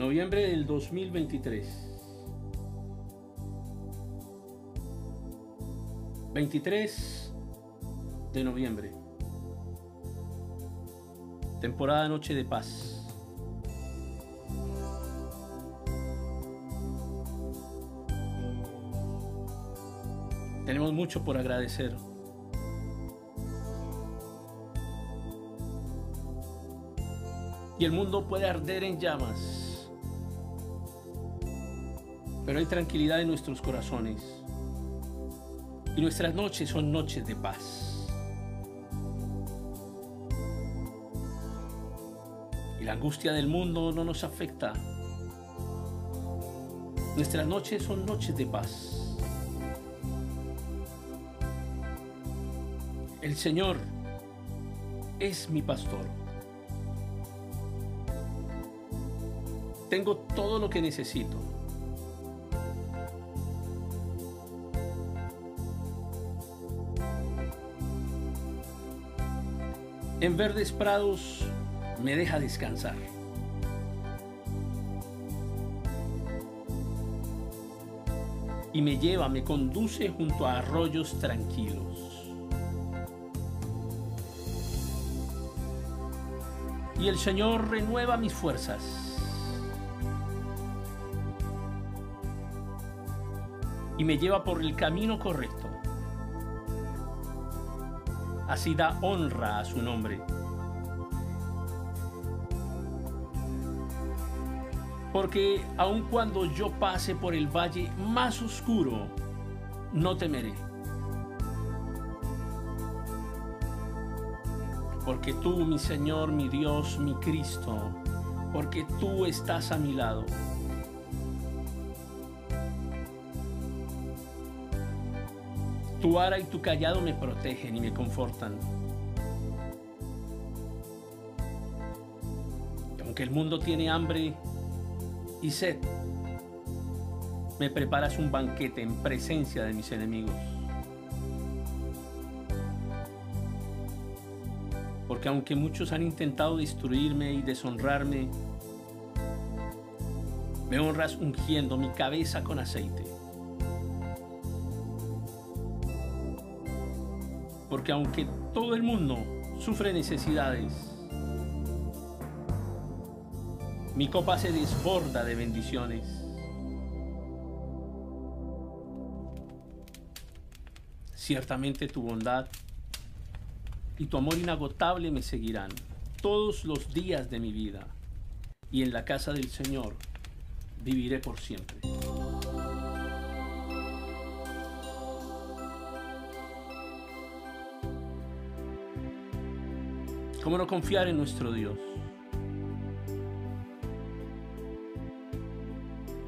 Noviembre del 2023. 23 de noviembre. Temporada Noche de Paz. Tenemos mucho por agradecer. Y el mundo puede arder en llamas. Pero hay tranquilidad en nuestros corazones. Y nuestras noches son noches de paz. Y la angustia del mundo no nos afecta. Nuestras noches son noches de paz. El Señor es mi pastor. Tengo todo lo que necesito. En verdes prados me deja descansar. Y me lleva, me conduce junto a arroyos tranquilos. y el Señor renueva mis fuerzas. Y me lleva por el camino correcto. Así da honra a su nombre. Porque aun cuando yo pase por el valle más oscuro, no temeré porque tú, mi Señor, mi Dios, mi Cristo, porque tú estás a mi lado. Tu ara y tu callado me protegen y me confortan. Y aunque el mundo tiene hambre y sed, me preparas un banquete en presencia de mis enemigos. porque aunque muchos han intentado destruirme y deshonrarme, me honras ungiendo mi cabeza con aceite. Porque aunque todo el mundo sufre necesidades, mi copa se desborda de bendiciones. Ciertamente tu bondad y tu amor inagotable me seguirán todos los días de mi vida, y en la casa del Señor viviré por siempre. ¿Cómo no confiar en nuestro Dios?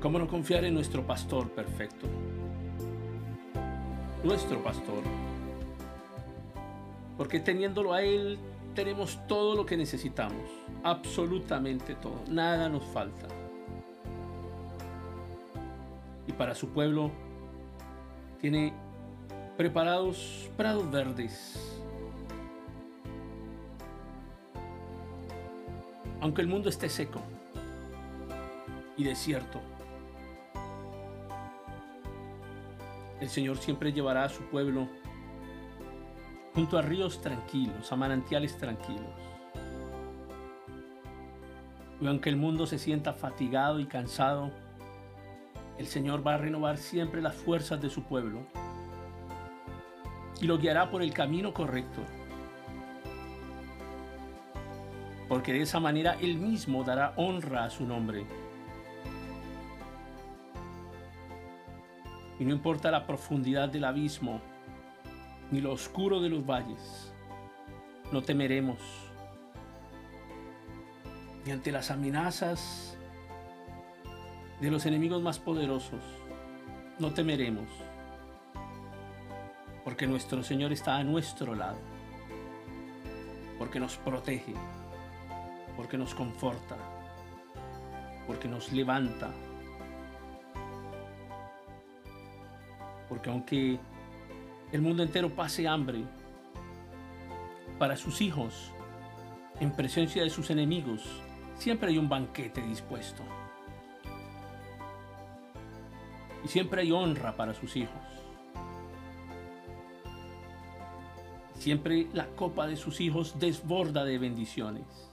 ¿Cómo no confiar en nuestro pastor perfecto? Nuestro pastor porque teniéndolo a Él tenemos todo lo que necesitamos, absolutamente todo, nada nos falta. Y para su pueblo tiene preparados prados verdes. Aunque el mundo esté seco y desierto, el Señor siempre llevará a su pueblo junto a ríos tranquilos, a manantiales tranquilos. Y aunque el mundo se sienta fatigado y cansado, el Señor va a renovar siempre las fuerzas de su pueblo y lo guiará por el camino correcto. Porque de esa manera Él mismo dará honra a su nombre. Y no importa la profundidad del abismo, ni lo oscuro de los valles. No temeremos ni ante las amenazas de los enemigos más poderosos. No temeremos, porque nuestro Señor está a nuestro lado, porque nos protege, porque nos conforta, porque nos levanta, porque aunque el mundo entero pase hambre para sus hijos, en presencia de sus enemigos, siempre hay un banquete dispuesto. Y siempre hay honra para sus hijos. Siempre la copa de sus hijos desborda de bendiciones.